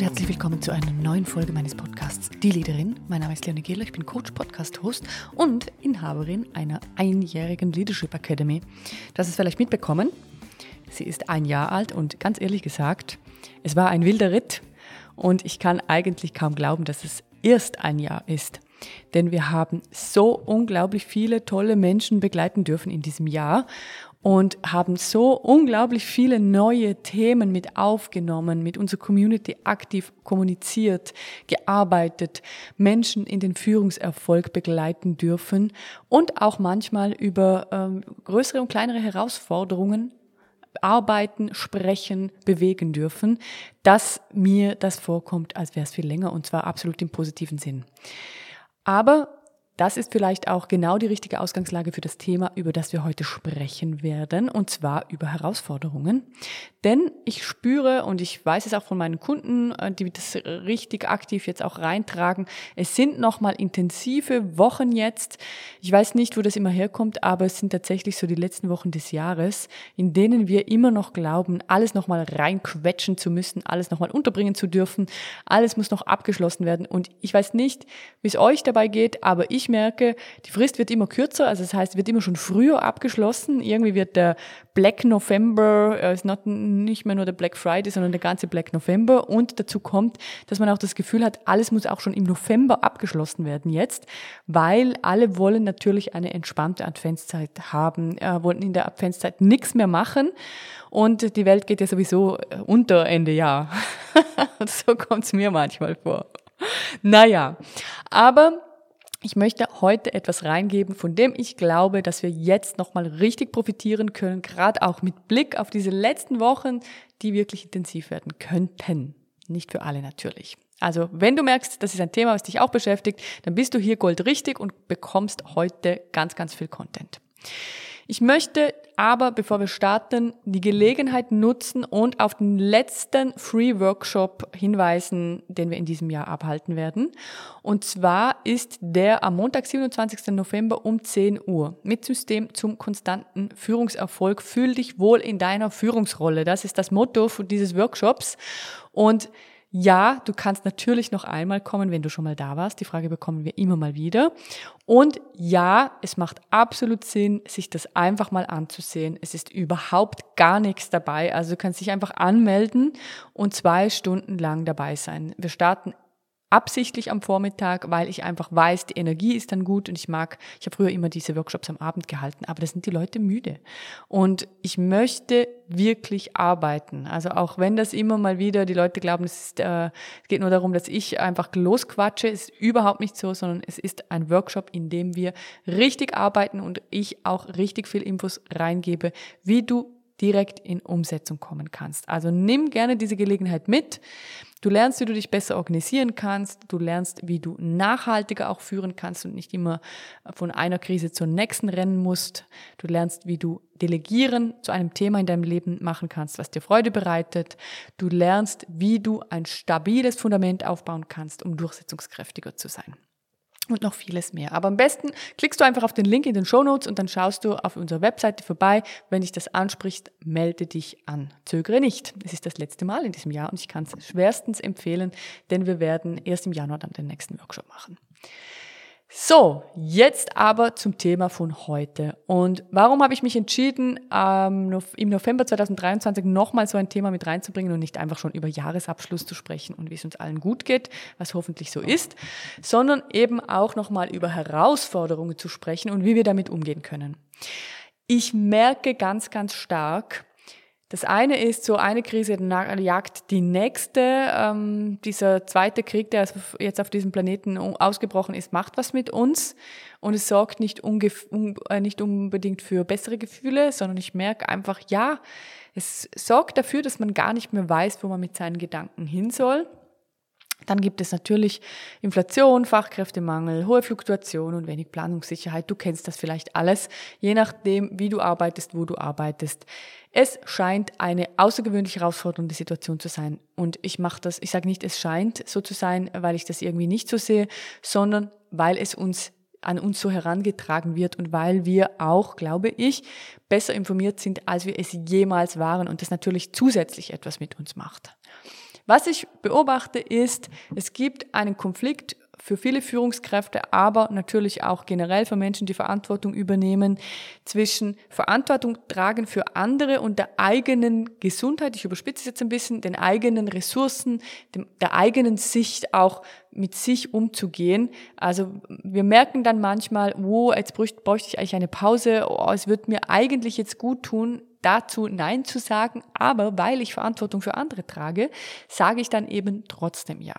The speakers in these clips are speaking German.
und herzlich willkommen zu einer neuen Folge meines Podcasts Die Leaderin. Mein Name ist Leonie Gehler, ich bin Coach, Podcast-Host und Inhaberin einer einjährigen Leadership Academy. Das ist vielleicht mitbekommen. Sie ist ein Jahr alt und ganz ehrlich gesagt, es war ein wilder Ritt und ich kann eigentlich kaum glauben, dass es erst ein Jahr ist. Denn wir haben so unglaublich viele tolle Menschen begleiten dürfen in diesem Jahr und haben so unglaublich viele neue Themen mit aufgenommen, mit unserer Community aktiv kommuniziert, gearbeitet, Menschen in den Führungserfolg begleiten dürfen und auch manchmal über ähm, größere und kleinere Herausforderungen arbeiten, sprechen, bewegen dürfen, dass mir das vorkommt, als wäre es viel länger und zwar absolut im positiven Sinn. Aber das ist vielleicht auch genau die richtige Ausgangslage für das Thema, über das wir heute sprechen werden, und zwar über Herausforderungen. Denn ich spüre, und ich weiß es auch von meinen Kunden, äh, die das richtig aktiv jetzt auch reintragen, es sind nochmal intensive Wochen jetzt. Ich weiß nicht, wo das immer herkommt, aber es sind tatsächlich so die letzten Wochen des Jahres, in denen wir immer noch glauben, alles nochmal reinquetschen zu müssen, alles nochmal unterbringen zu dürfen, alles muss noch abgeschlossen werden. Und ich weiß nicht, wie es euch dabei geht, aber ich merke, die Frist wird immer kürzer, also das heißt, wird immer schon früher abgeschlossen. Irgendwie wird der Black November, äh, ist not, nicht mehr nur der Black Friday, sondern der ganze Black November. Und dazu kommt, dass man auch das Gefühl hat, alles muss auch schon im November abgeschlossen werden jetzt, weil alle wollen natürlich eine entspannte Adventszeit haben, äh, wollen in der Adventszeit nichts mehr machen. Und die Welt geht ja sowieso äh, unter Ende Jahr. so kommt es mir manchmal vor. Naja, aber ich möchte heute etwas reingeben, von dem ich glaube, dass wir jetzt nochmal richtig profitieren können, gerade auch mit Blick auf diese letzten Wochen, die wirklich intensiv werden könnten. Nicht für alle natürlich. Also, wenn du merkst, das ist ein Thema, was dich auch beschäftigt, dann bist du hier goldrichtig und bekommst heute ganz, ganz viel Content. Ich möchte aber, bevor wir starten, die Gelegenheit nutzen und auf den letzten Free Workshop hinweisen, den wir in diesem Jahr abhalten werden. Und zwar ist der am Montag, 27. November um 10 Uhr mit System zum konstanten Führungserfolg. Fühl dich wohl in deiner Führungsrolle. Das ist das Motto dieses Workshops. Und ja, du kannst natürlich noch einmal kommen, wenn du schon mal da warst. Die Frage bekommen wir immer mal wieder. Und ja, es macht absolut Sinn, sich das einfach mal anzusehen. Es ist überhaupt gar nichts dabei. Also du kannst dich einfach anmelden und zwei Stunden lang dabei sein. Wir starten absichtlich am Vormittag, weil ich einfach weiß, die Energie ist dann gut und ich mag, ich habe früher immer diese Workshops am Abend gehalten, aber da sind die Leute müde. Und ich möchte wirklich arbeiten. Also auch wenn das immer mal wieder, die Leute glauben, es, ist, äh, es geht nur darum, dass ich einfach losquatsche, ist überhaupt nicht so, sondern es ist ein Workshop, in dem wir richtig arbeiten und ich auch richtig viel Infos reingebe, wie du direkt in Umsetzung kommen kannst. Also nimm gerne diese Gelegenheit mit. Du lernst, wie du dich besser organisieren kannst. Du lernst, wie du nachhaltiger auch führen kannst und nicht immer von einer Krise zur nächsten rennen musst. Du lernst, wie du Delegieren zu einem Thema in deinem Leben machen kannst, was dir Freude bereitet. Du lernst, wie du ein stabiles Fundament aufbauen kannst, um durchsetzungskräftiger zu sein und noch vieles mehr. Aber am besten klickst du einfach auf den Link in den Show Notes und dann schaust du auf unserer Webseite vorbei. Wenn dich das anspricht, melde dich an. Zögere nicht. Es ist das letzte Mal in diesem Jahr und ich kann es schwerstens empfehlen, denn wir werden erst im Januar dann den nächsten Workshop machen. So, jetzt aber zum Thema von heute. Und warum habe ich mich entschieden, ähm, im November 2023 nochmal so ein Thema mit reinzubringen und nicht einfach schon über Jahresabschluss zu sprechen und wie es uns allen gut geht, was hoffentlich so ist, sondern eben auch nochmal über Herausforderungen zu sprechen und wie wir damit umgehen können. Ich merke ganz, ganz stark, das eine ist so eine Krise jagt die nächste. Ähm, dieser zweite Krieg, der jetzt auf diesem Planeten ausgebrochen ist, macht was mit uns und es sorgt nicht, um, äh, nicht unbedingt für bessere Gefühle, sondern ich merke einfach, ja, es sorgt dafür, dass man gar nicht mehr weiß, wo man mit seinen Gedanken hin soll. Dann gibt es natürlich Inflation, Fachkräftemangel, hohe Fluktuation und wenig Planungssicherheit. Du kennst das vielleicht alles, je nachdem, wie du arbeitest, wo du arbeitest. Es scheint eine außergewöhnlich herausfordernde Situation zu sein. Und ich mache das, ich sage nicht, es scheint so zu sein, weil ich das irgendwie nicht so sehe, sondern weil es uns an uns so herangetragen wird und weil wir auch, glaube ich, besser informiert sind, als wir es jemals waren und das natürlich zusätzlich etwas mit uns macht. Was ich beobachte ist, es gibt einen Konflikt für viele Führungskräfte, aber natürlich auch generell für Menschen, die Verantwortung übernehmen, zwischen Verantwortung tragen für andere und der eigenen Gesundheit, ich überspitze es jetzt ein bisschen, den eigenen Ressourcen, dem, der eigenen Sicht auch mit sich umzugehen. Also wir merken dann manchmal, wo, jetzt bräuchte, bräuchte ich eigentlich eine Pause, oh, es wird mir eigentlich jetzt gut tun, dazu Nein zu sagen, aber weil ich Verantwortung für andere trage, sage ich dann eben trotzdem Ja.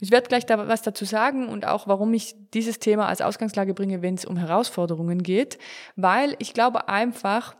Ich werde gleich da was dazu sagen und auch, warum ich dieses Thema als Ausgangslage bringe, wenn es um Herausforderungen geht, weil ich glaube einfach,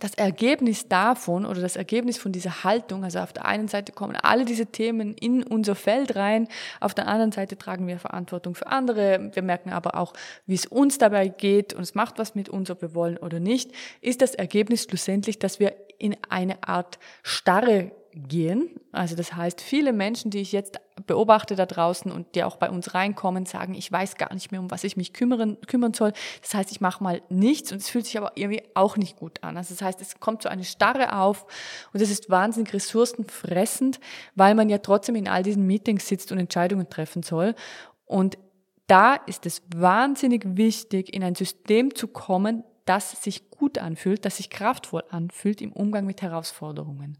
das Ergebnis davon oder das Ergebnis von dieser Haltung, also auf der einen Seite kommen alle diese Themen in unser Feld rein, auf der anderen Seite tragen wir Verantwortung für andere, wir merken aber auch, wie es uns dabei geht und es macht was mit uns, ob wir wollen oder nicht, ist das Ergebnis schlussendlich, dass wir in eine Art Starre gehen. Also das heißt, viele Menschen, die ich jetzt beobachte da draußen und die auch bei uns reinkommen, sagen, ich weiß gar nicht mehr, um was ich mich kümmern, kümmern soll. Das heißt, ich mache mal nichts und es fühlt sich aber irgendwie auch nicht gut an. Also das heißt, es kommt so eine Starre auf und es ist wahnsinnig ressourcenfressend, weil man ja trotzdem in all diesen Meetings sitzt und Entscheidungen treffen soll. Und da ist es wahnsinnig wichtig, in ein System zu kommen, das sich gut anfühlt, das sich kraftvoll anfühlt im Umgang mit Herausforderungen.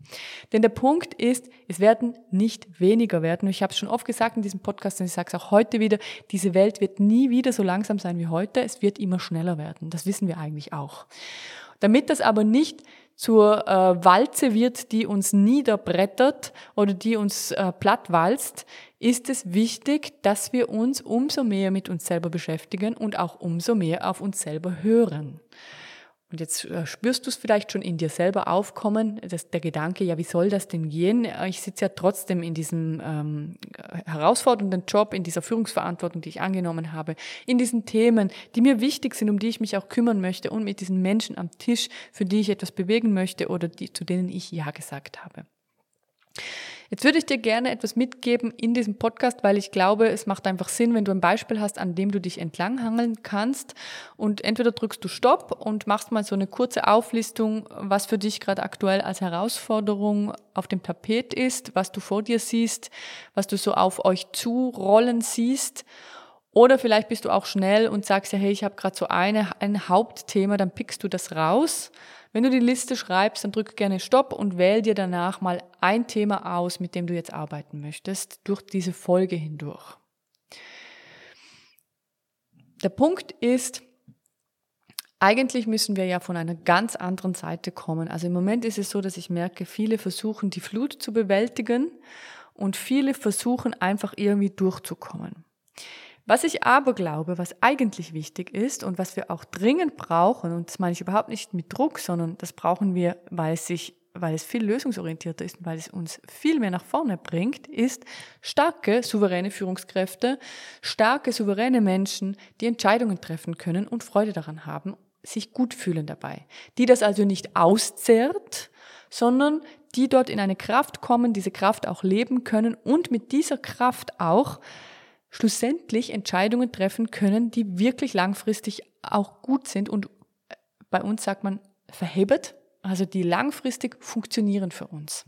Denn der Punkt ist, es werden nicht weniger werden. Ich habe es schon oft gesagt in diesem Podcast und ich sage es auch heute wieder, diese Welt wird nie wieder so langsam sein wie heute, es wird immer schneller werden. Das wissen wir eigentlich auch. Damit das aber nicht zur äh, Walze wird, die uns niederbrettert oder die uns äh, plattwalzt, ist es wichtig, dass wir uns umso mehr mit uns selber beschäftigen und auch umso mehr auf uns selber hören. Und jetzt äh, spürst du es vielleicht schon in dir selber aufkommen, dass der Gedanke, ja, wie soll das denn gehen? Ich sitze ja trotzdem in diesem ähm, herausfordernden Job, in dieser Führungsverantwortung, die ich angenommen habe, in diesen Themen, die mir wichtig sind, um die ich mich auch kümmern möchte und mit diesen Menschen am Tisch, für die ich etwas bewegen möchte oder die, zu denen ich Ja gesagt habe. Jetzt würde ich dir gerne etwas mitgeben in diesem Podcast, weil ich glaube, es macht einfach Sinn, wenn du ein Beispiel hast, an dem du dich entlanghangeln kannst. Und entweder drückst du Stopp und machst mal so eine kurze Auflistung, was für dich gerade aktuell als Herausforderung auf dem Tapet ist, was du vor dir siehst, was du so auf euch zurollen siehst. Oder vielleicht bist du auch schnell und sagst ja, hey, ich habe gerade so eine, ein Hauptthema, dann pickst du das raus wenn du die Liste schreibst, dann drück gerne Stopp und wähl dir danach mal ein Thema aus, mit dem du jetzt arbeiten möchtest, durch diese Folge hindurch. Der Punkt ist, eigentlich müssen wir ja von einer ganz anderen Seite kommen. Also im Moment ist es so, dass ich merke, viele versuchen, die Flut zu bewältigen und viele versuchen einfach irgendwie durchzukommen. Was ich aber glaube, was eigentlich wichtig ist und was wir auch dringend brauchen, und das meine ich überhaupt nicht mit Druck, sondern das brauchen wir, weil es sich weil es viel lösungsorientierter ist und weil es uns viel mehr nach vorne bringt, ist starke, souveräne Führungskräfte, starke, souveräne Menschen, die Entscheidungen treffen können und Freude daran haben, sich gut fühlen dabei. Die das also nicht auszehrt, sondern die dort in eine Kraft kommen, diese Kraft auch leben können und mit dieser Kraft auch schlussendlich Entscheidungen treffen können, die wirklich langfristig auch gut sind und äh, bei uns sagt man verhebet, also die langfristig funktionieren für uns.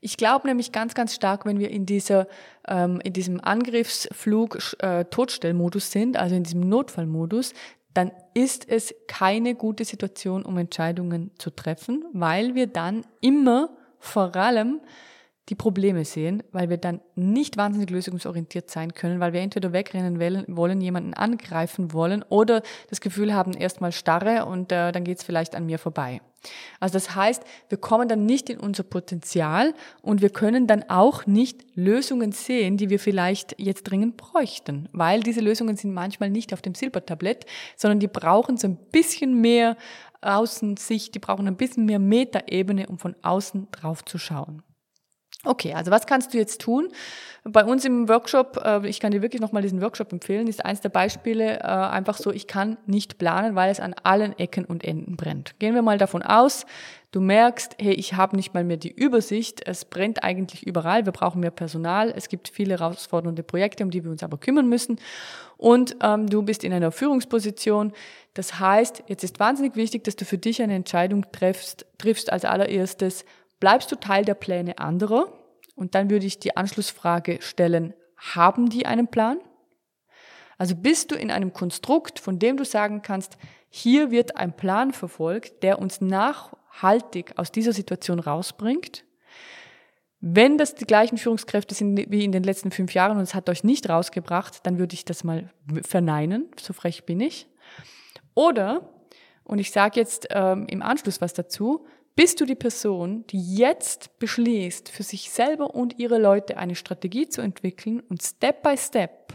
Ich glaube nämlich ganz, ganz stark, wenn wir in, dieser, ähm, in diesem Angriffsflug äh, sind, also in diesem Notfallmodus, dann ist es keine gute Situation, um Entscheidungen zu treffen, weil wir dann immer vor allem die Probleme sehen, weil wir dann nicht wahnsinnig lösungsorientiert sein können, weil wir entweder wegrennen wollen, jemanden angreifen wollen oder das Gefühl haben, erstmal starre und äh, dann geht's vielleicht an mir vorbei. Also das heißt, wir kommen dann nicht in unser Potenzial und wir können dann auch nicht Lösungen sehen, die wir vielleicht jetzt dringend bräuchten, weil diese Lösungen sind manchmal nicht auf dem Silbertablett, sondern die brauchen so ein bisschen mehr Außensicht, die brauchen ein bisschen mehr Metaebene, um von außen drauf zu schauen. Okay, also was kannst du jetzt tun? Bei uns im Workshop, äh, ich kann dir wirklich nochmal diesen Workshop empfehlen, ist eins der Beispiele äh, einfach so, ich kann nicht planen, weil es an allen Ecken und Enden brennt. Gehen wir mal davon aus, du merkst, hey, ich habe nicht mal mehr die Übersicht, es brennt eigentlich überall, wir brauchen mehr Personal, es gibt viele herausfordernde Projekte, um die wir uns aber kümmern müssen und ähm, du bist in einer Führungsposition. Das heißt, jetzt ist wahnsinnig wichtig, dass du für dich eine Entscheidung triffst, triffst als allererstes, bleibst du Teil der Pläne anderer? Und dann würde ich die Anschlussfrage stellen, haben die einen Plan? Also bist du in einem Konstrukt, von dem du sagen kannst, hier wird ein Plan verfolgt, der uns nachhaltig aus dieser Situation rausbringt. Wenn das die gleichen Führungskräfte sind wie in den letzten fünf Jahren und es hat euch nicht rausgebracht, dann würde ich das mal verneinen, so frech bin ich. Oder, und ich sage jetzt ähm, im Anschluss was dazu, bist du die Person, die jetzt beschließt, für sich selber und ihre Leute eine Strategie zu entwickeln und Step by Step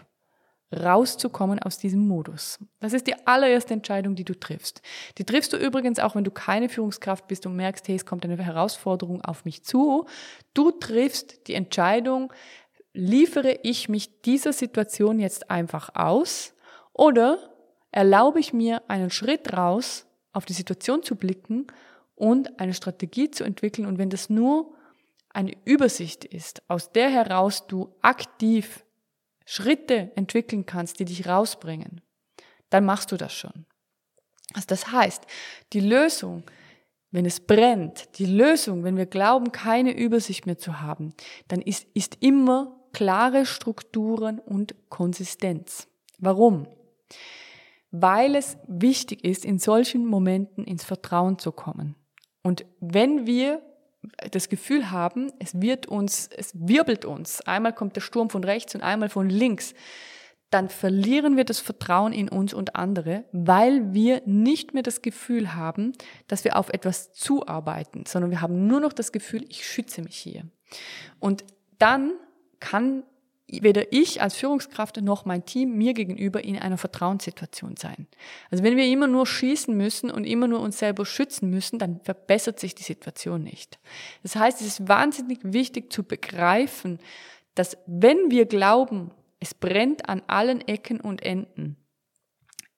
rauszukommen aus diesem Modus. Das ist die allererste Entscheidung, die du triffst. Die triffst du übrigens auch, wenn du keine Führungskraft bist und merkst, hey, es kommt eine Herausforderung auf mich zu. Du triffst die Entscheidung, liefere ich mich dieser Situation jetzt einfach aus oder erlaube ich mir einen Schritt raus, auf die Situation zu blicken und eine Strategie zu entwickeln. Und wenn das nur eine Übersicht ist, aus der heraus du aktiv Schritte entwickeln kannst, die dich rausbringen, dann machst du das schon. Also das heißt, die Lösung, wenn es brennt, die Lösung, wenn wir glauben, keine Übersicht mehr zu haben, dann ist, ist immer klare Strukturen und Konsistenz. Warum? Weil es wichtig ist, in solchen Momenten ins Vertrauen zu kommen. Und wenn wir das Gefühl haben, es wird uns, es wirbelt uns, einmal kommt der Sturm von rechts und einmal von links, dann verlieren wir das Vertrauen in uns und andere, weil wir nicht mehr das Gefühl haben, dass wir auf etwas zuarbeiten, sondern wir haben nur noch das Gefühl, ich schütze mich hier. Und dann kann weder ich als Führungskraft noch mein Team mir gegenüber in einer Vertrauenssituation sein. Also wenn wir immer nur schießen müssen und immer nur uns selber schützen müssen, dann verbessert sich die Situation nicht. Das heißt, es ist wahnsinnig wichtig zu begreifen, dass wenn wir glauben, es brennt an allen Ecken und Enden,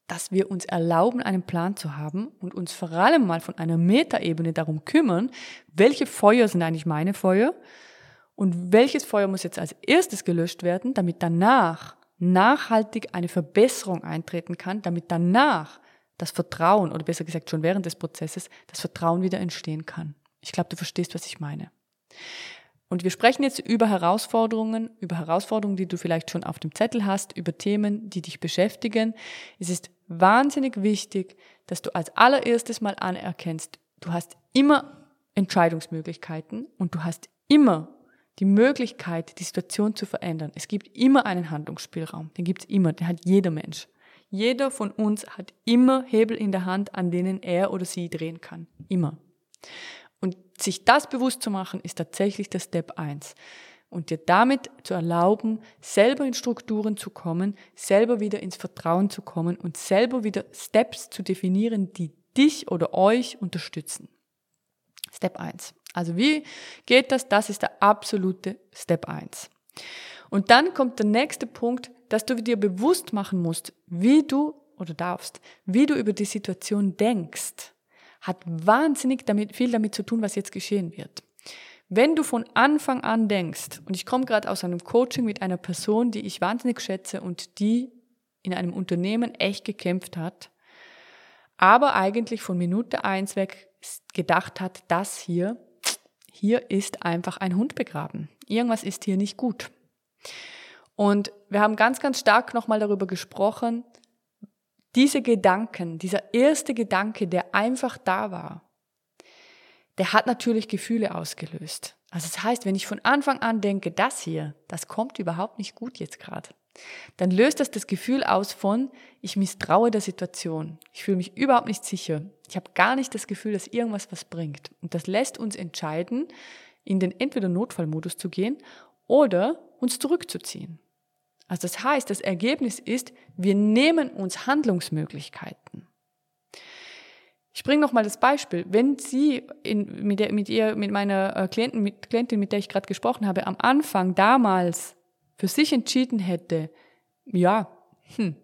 dass wir uns erlauben, einen Plan zu haben und uns vor allem mal von einer Metaebene darum kümmern, welche Feuer sind eigentlich meine Feuer, und welches Feuer muss jetzt als erstes gelöscht werden, damit danach nachhaltig eine Verbesserung eintreten kann, damit danach das Vertrauen, oder besser gesagt schon während des Prozesses, das Vertrauen wieder entstehen kann. Ich glaube, du verstehst, was ich meine. Und wir sprechen jetzt über Herausforderungen, über Herausforderungen, die du vielleicht schon auf dem Zettel hast, über Themen, die dich beschäftigen. Es ist wahnsinnig wichtig, dass du als allererstes mal anerkennst, du hast immer Entscheidungsmöglichkeiten und du hast immer die Möglichkeit, die Situation zu verändern. Es gibt immer einen Handlungsspielraum. Den gibt es immer. Den hat jeder Mensch. Jeder von uns hat immer Hebel in der Hand, an denen er oder sie drehen kann. Immer. Und sich das bewusst zu machen, ist tatsächlich der Step 1. Und dir damit zu erlauben, selber in Strukturen zu kommen, selber wieder ins Vertrauen zu kommen und selber wieder Steps zu definieren, die dich oder euch unterstützen. Step 1. Also wie geht das? Das ist der absolute Step 1. Und dann kommt der nächste Punkt, dass du dir bewusst machen musst, wie du oder darfst, wie du über die Situation denkst, hat wahnsinnig damit, viel damit zu tun, was jetzt geschehen wird. Wenn du von Anfang an denkst, und ich komme gerade aus einem Coaching mit einer Person, die ich wahnsinnig schätze und die in einem Unternehmen echt gekämpft hat, aber eigentlich von Minute eins weg gedacht hat, das hier hier ist einfach ein Hund begraben. Irgendwas ist hier nicht gut. Und wir haben ganz, ganz stark nochmal darüber gesprochen, diese Gedanken, dieser erste Gedanke, der einfach da war, der hat natürlich Gefühle ausgelöst. Also das heißt, wenn ich von Anfang an denke, das hier, das kommt überhaupt nicht gut jetzt gerade, dann löst das das Gefühl aus von, ich misstraue der Situation. Ich fühle mich überhaupt nicht sicher. Ich habe gar nicht das Gefühl, dass irgendwas was bringt. Und das lässt uns entscheiden, in den entweder Notfallmodus zu gehen oder uns zurückzuziehen. Also das heißt, das Ergebnis ist, wir nehmen uns Handlungsmöglichkeiten. Ich bringe nochmal das Beispiel. Wenn Sie in, mit, der, mit, ihr, mit meiner äh, Klientin, mit, Klientin, mit der ich gerade gesprochen habe, am Anfang damals für sich entschieden hätte, ja, hm,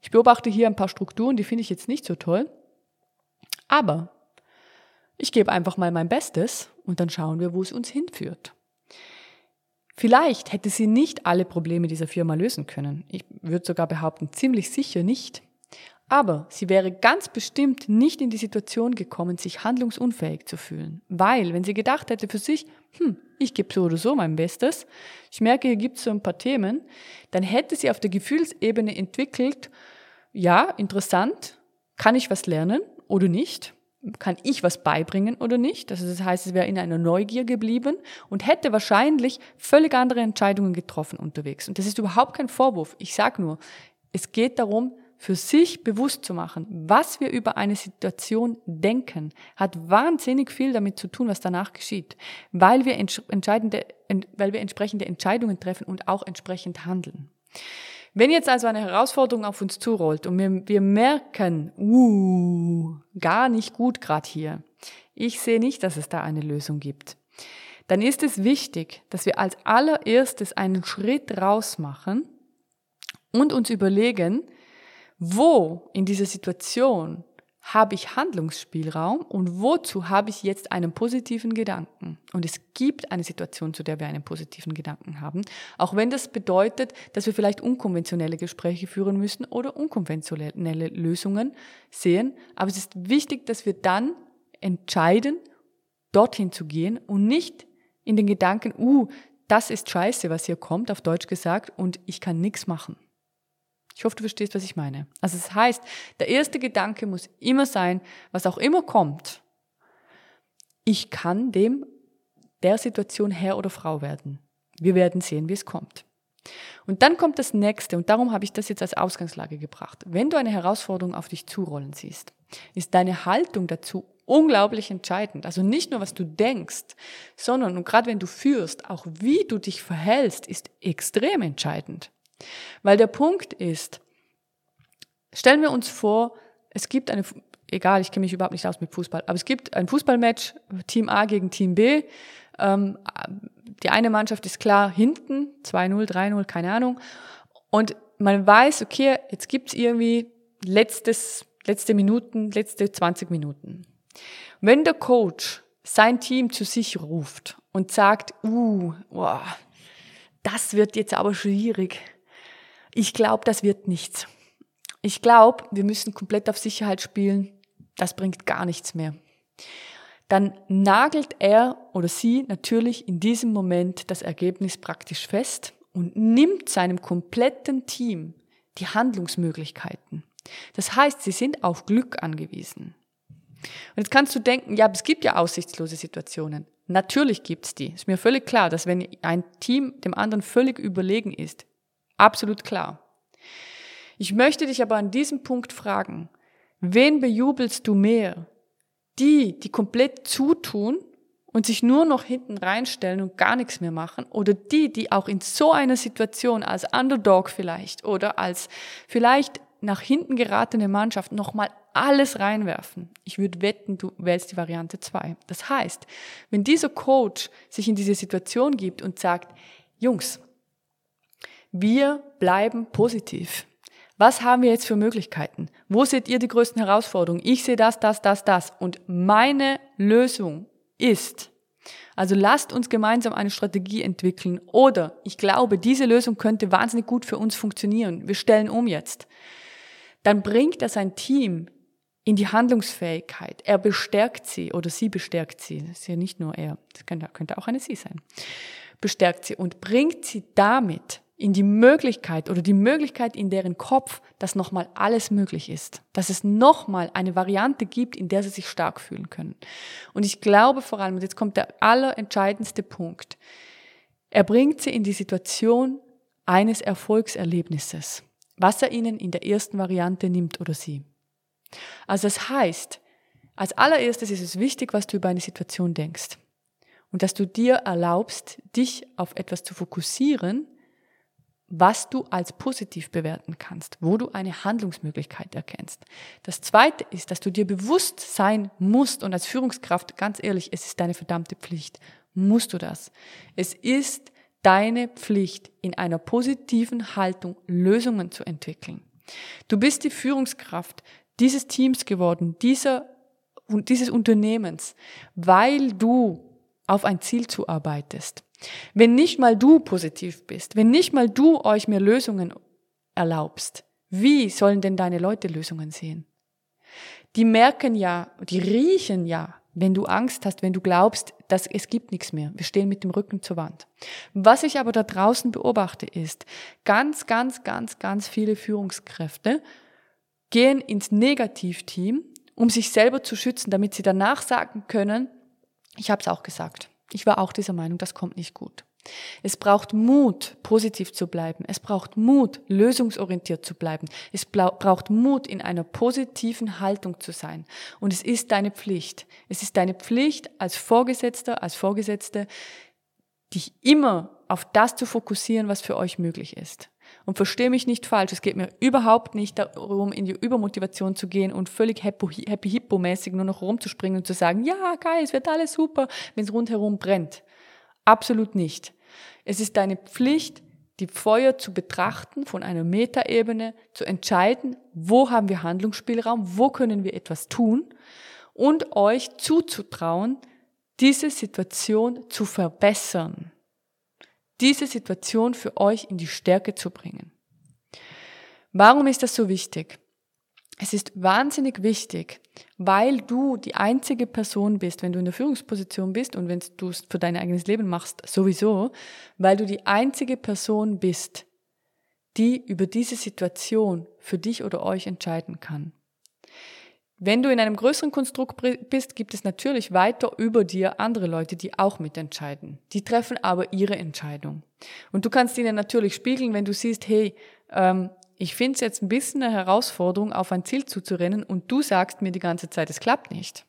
ich beobachte hier ein paar Strukturen, die finde ich jetzt nicht so toll, aber ich gebe einfach mal mein Bestes und dann schauen wir, wo es uns hinführt. Vielleicht hätte sie nicht alle Probleme dieser Firma lösen können. Ich würde sogar behaupten, ziemlich sicher nicht. Aber sie wäre ganz bestimmt nicht in die Situation gekommen, sich handlungsunfähig zu fühlen. Weil, wenn sie gedacht hätte für sich, hm, ich gebe so oder so mein Bestes, ich merke, hier gibt es so ein paar Themen, dann hätte sie auf der Gefühlsebene entwickelt, ja, interessant, kann ich was lernen oder nicht? Kann ich was beibringen oder nicht? Also das heißt, es wäre in einer Neugier geblieben und hätte wahrscheinlich völlig andere Entscheidungen getroffen unterwegs. Und das ist überhaupt kein Vorwurf. Ich sage nur, es geht darum, für sich bewusst zu machen, was wir über eine Situation denken, hat wahnsinnig viel damit zu tun, was danach geschieht, weil wir, entscheidende, weil wir entsprechende Entscheidungen treffen und auch entsprechend handeln. Wenn jetzt also eine Herausforderung auf uns zurollt und wir, wir merken, uh, gar nicht gut gerade hier, ich sehe nicht, dass es da eine Lösung gibt, dann ist es wichtig, dass wir als allererstes einen Schritt raus machen und uns überlegen, wo in dieser Situation habe ich Handlungsspielraum und wozu habe ich jetzt einen positiven Gedanken? Und es gibt eine Situation, zu der wir einen positiven Gedanken haben, auch wenn das bedeutet, dass wir vielleicht unkonventionelle Gespräche führen müssen oder unkonventionelle Lösungen sehen. Aber es ist wichtig, dass wir dann entscheiden, dorthin zu gehen und nicht in den Gedanken, uh, das ist scheiße, was hier kommt, auf Deutsch gesagt, und ich kann nichts machen. Ich hoffe, du verstehst, was ich meine. Also es das heißt, der erste Gedanke muss immer sein, was auch immer kommt, ich kann dem der Situation Herr oder Frau werden. Wir werden sehen, wie es kommt. Und dann kommt das nächste, und darum habe ich das jetzt als Ausgangslage gebracht. Wenn du eine Herausforderung auf dich zurollen siehst, ist deine Haltung dazu unglaublich entscheidend. Also nicht nur, was du denkst, sondern, und gerade wenn du führst, auch wie du dich verhältst, ist extrem entscheidend. Weil der Punkt ist, stellen wir uns vor, es gibt eine, egal, ich kenne mich überhaupt nicht aus mit Fußball, aber es gibt ein Fußballmatch, Team A gegen Team B. Ähm, die eine Mannschaft ist klar hinten, 2-0, 3-0, keine Ahnung. Und man weiß, okay, jetzt gibt's irgendwie letztes, letzte Minuten, letzte 20 Minuten. Wenn der Coach sein Team zu sich ruft und sagt, uh, wow, das wird jetzt aber schwierig, ich glaube, das wird nichts. Ich glaube, wir müssen komplett auf Sicherheit spielen. Das bringt gar nichts mehr. Dann nagelt er oder sie natürlich in diesem Moment das Ergebnis praktisch fest und nimmt seinem kompletten Team die Handlungsmöglichkeiten. Das heißt, sie sind auf Glück angewiesen. Und jetzt kannst du denken, ja, es gibt ja aussichtslose Situationen. Natürlich gibt's die. Ist mir völlig klar, dass wenn ein Team dem anderen völlig überlegen ist, Absolut klar. Ich möchte dich aber an diesem Punkt fragen, wen bejubelst du mehr? Die, die komplett zutun und sich nur noch hinten reinstellen und gar nichts mehr machen oder die, die auch in so einer Situation als Underdog vielleicht oder als vielleicht nach hinten geratene Mannschaft nochmal alles reinwerfen. Ich würde wetten, du wählst die Variante zwei. Das heißt, wenn dieser Coach sich in diese Situation gibt und sagt, Jungs, wir bleiben positiv. Was haben wir jetzt für Möglichkeiten? Wo seht ihr die größten Herausforderungen? Ich sehe das, das, das, das. Und meine Lösung ist, also lasst uns gemeinsam eine Strategie entwickeln. Oder ich glaube, diese Lösung könnte wahnsinnig gut für uns funktionieren. Wir stellen um jetzt. Dann bringt er sein Team in die Handlungsfähigkeit. Er bestärkt sie oder sie bestärkt sie. Das ist ja nicht nur er, das könnte, könnte auch eine sie sein. Bestärkt sie und bringt sie damit in die Möglichkeit oder die Möglichkeit in deren Kopf, dass nochmal alles möglich ist, dass es nochmal eine Variante gibt, in der sie sich stark fühlen können. Und ich glaube vor allem, und jetzt kommt der allerentscheidendste Punkt, er bringt sie in die Situation eines Erfolgserlebnisses, was er ihnen in der ersten Variante nimmt oder sie. Also das heißt, als allererstes ist es wichtig, was du über eine Situation denkst. Und dass du dir erlaubst, dich auf etwas zu fokussieren, was du als positiv bewerten kannst, wo du eine Handlungsmöglichkeit erkennst. Das zweite ist, dass du dir bewusst sein musst und als Führungskraft, ganz ehrlich, es ist deine verdammte Pflicht, musst du das. Es ist deine Pflicht, in einer positiven Haltung Lösungen zu entwickeln. Du bist die Führungskraft dieses Teams geworden, dieser, dieses Unternehmens, weil du auf ein Ziel zuarbeitest. Wenn nicht mal du positiv bist, wenn nicht mal du euch mehr Lösungen erlaubst, Wie sollen denn deine Leute Lösungen sehen? Die merken ja, die riechen ja, wenn du Angst hast, wenn du glaubst, dass es gibt nichts mehr. Wir stehen mit dem Rücken zur Wand. Was ich aber da draußen beobachte, ist, ganz, ganz, ganz, ganz viele Führungskräfte gehen ins Negativteam, um sich selber zu schützen, damit sie danach sagen können, ich habe es auch gesagt. Ich war auch dieser Meinung, das kommt nicht gut. Es braucht Mut, positiv zu bleiben. Es braucht Mut, lösungsorientiert zu bleiben. Es braucht Mut, in einer positiven Haltung zu sein. Und es ist deine Pflicht. Es ist deine Pflicht als Vorgesetzter, als Vorgesetzte, dich immer auf das zu fokussieren, was für euch möglich ist. Und verstehe mich nicht falsch, es geht mir überhaupt nicht darum, in die Übermotivation zu gehen und völlig happy hippo mäßig nur noch rumzuspringen und zu sagen, ja, geil, es wird alles super, wenn es rundherum brennt. Absolut nicht. Es ist deine Pflicht, die Feuer zu betrachten von einer Metaebene, zu entscheiden, wo haben wir Handlungsspielraum, wo können wir etwas tun und euch zuzutrauen, diese Situation zu verbessern diese Situation für euch in die Stärke zu bringen. Warum ist das so wichtig? Es ist wahnsinnig wichtig, weil du die einzige Person bist, wenn du in der Führungsposition bist und wenn du es für dein eigenes Leben machst, sowieso, weil du die einzige Person bist, die über diese Situation für dich oder euch entscheiden kann. Wenn du in einem größeren Konstrukt bist, gibt es natürlich weiter über dir andere Leute, die auch mitentscheiden. Die treffen aber ihre Entscheidung. Und du kannst ihnen natürlich spiegeln, wenn du siehst, hey, ähm, ich finde es jetzt ein bisschen eine Herausforderung, auf ein Ziel zuzurennen und du sagst mir die ganze Zeit, es klappt nicht.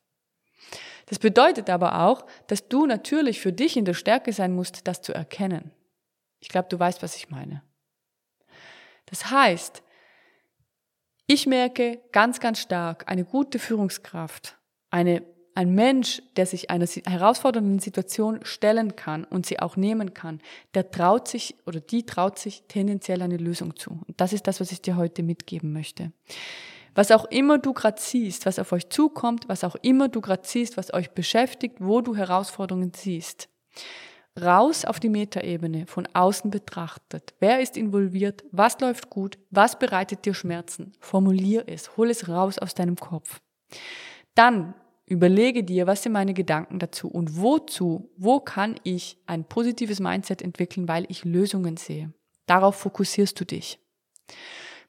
Das bedeutet aber auch, dass du natürlich für dich in der Stärke sein musst, das zu erkennen. Ich glaube, du weißt, was ich meine. Das heißt, ich merke ganz, ganz stark, eine gute Führungskraft, eine, ein Mensch, der sich einer herausfordernden Situation stellen kann und sie auch nehmen kann, der traut sich oder die traut sich tendenziell eine Lösung zu. Und das ist das, was ich dir heute mitgeben möchte. Was auch immer du gerade siehst, was auf euch zukommt, was auch immer du gerade siehst, was euch beschäftigt, wo du Herausforderungen siehst, raus auf die Metaebene, von außen betrachtet. Wer ist involviert? Was läuft gut? Was bereitet dir Schmerzen? Formulier es, hol es raus aus deinem Kopf. Dann überlege dir, was sind meine Gedanken dazu und wozu, wo kann ich ein positives Mindset entwickeln, weil ich Lösungen sehe. Darauf fokussierst du dich.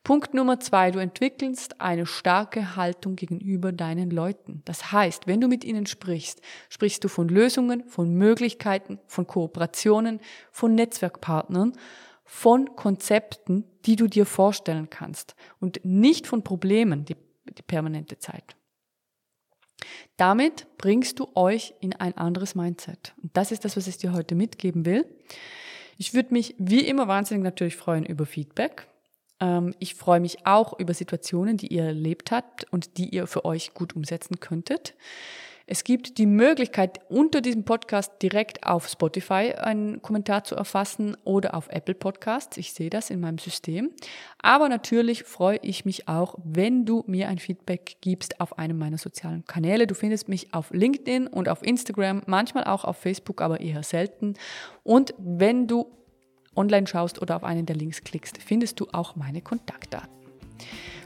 Punkt Nummer zwei, du entwickelst eine starke Haltung gegenüber deinen Leuten. Das heißt, wenn du mit ihnen sprichst, sprichst du von Lösungen, von Möglichkeiten, von Kooperationen, von Netzwerkpartnern, von Konzepten, die du dir vorstellen kannst und nicht von Problemen die, die permanente Zeit. Damit bringst du euch in ein anderes Mindset. Und das ist das, was ich dir heute mitgeben will. Ich würde mich wie immer wahnsinnig natürlich freuen über Feedback. Ähm, ich freue mich auch über Situationen, die ihr erlebt habt und die ihr für euch gut umsetzen könntet. Es gibt die Möglichkeit, unter diesem Podcast direkt auf Spotify einen Kommentar zu erfassen oder auf Apple Podcasts. Ich sehe das in meinem System. Aber natürlich freue ich mich auch, wenn du mir ein Feedback gibst auf einem meiner sozialen Kanäle. Du findest mich auf LinkedIn und auf Instagram, manchmal auch auf Facebook, aber eher selten. Und wenn du online schaust oder auf einen der Links klickst, findest du auch meine Kontaktdaten.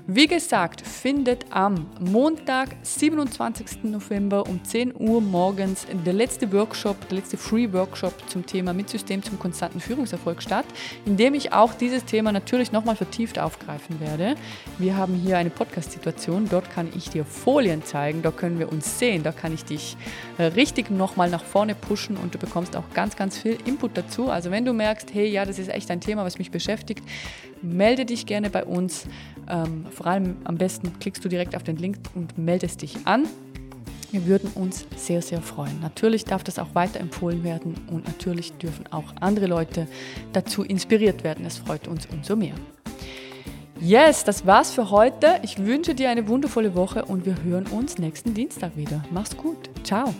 Wie gesagt, findet am Montag, 27. November um 10 Uhr morgens der letzte Workshop, der letzte Free Workshop zum Thema mit System zum konstanten Führungserfolg statt, in dem ich auch dieses Thema natürlich nochmal vertieft aufgreifen werde. Wir haben hier eine Podcast-Situation, dort kann ich dir Folien zeigen, da können wir uns sehen, da kann ich dich äh, richtig nochmal nach vorne pushen und du bekommst auch ganz, ganz viel Input dazu. Also wenn du merkst, hey, ja, das ist echt ein Thema, was mich beschäftigt, melde dich gerne bei uns. Ähm, vor allem am besten klickst du direkt auf den Link und meldest dich an. Wir würden uns sehr, sehr freuen. Natürlich darf das auch weiterempfohlen werden und natürlich dürfen auch andere Leute dazu inspiriert werden. Es freut uns umso mehr. Yes, das war's für heute. Ich wünsche dir eine wundervolle Woche und wir hören uns nächsten Dienstag wieder. Mach's gut. Ciao.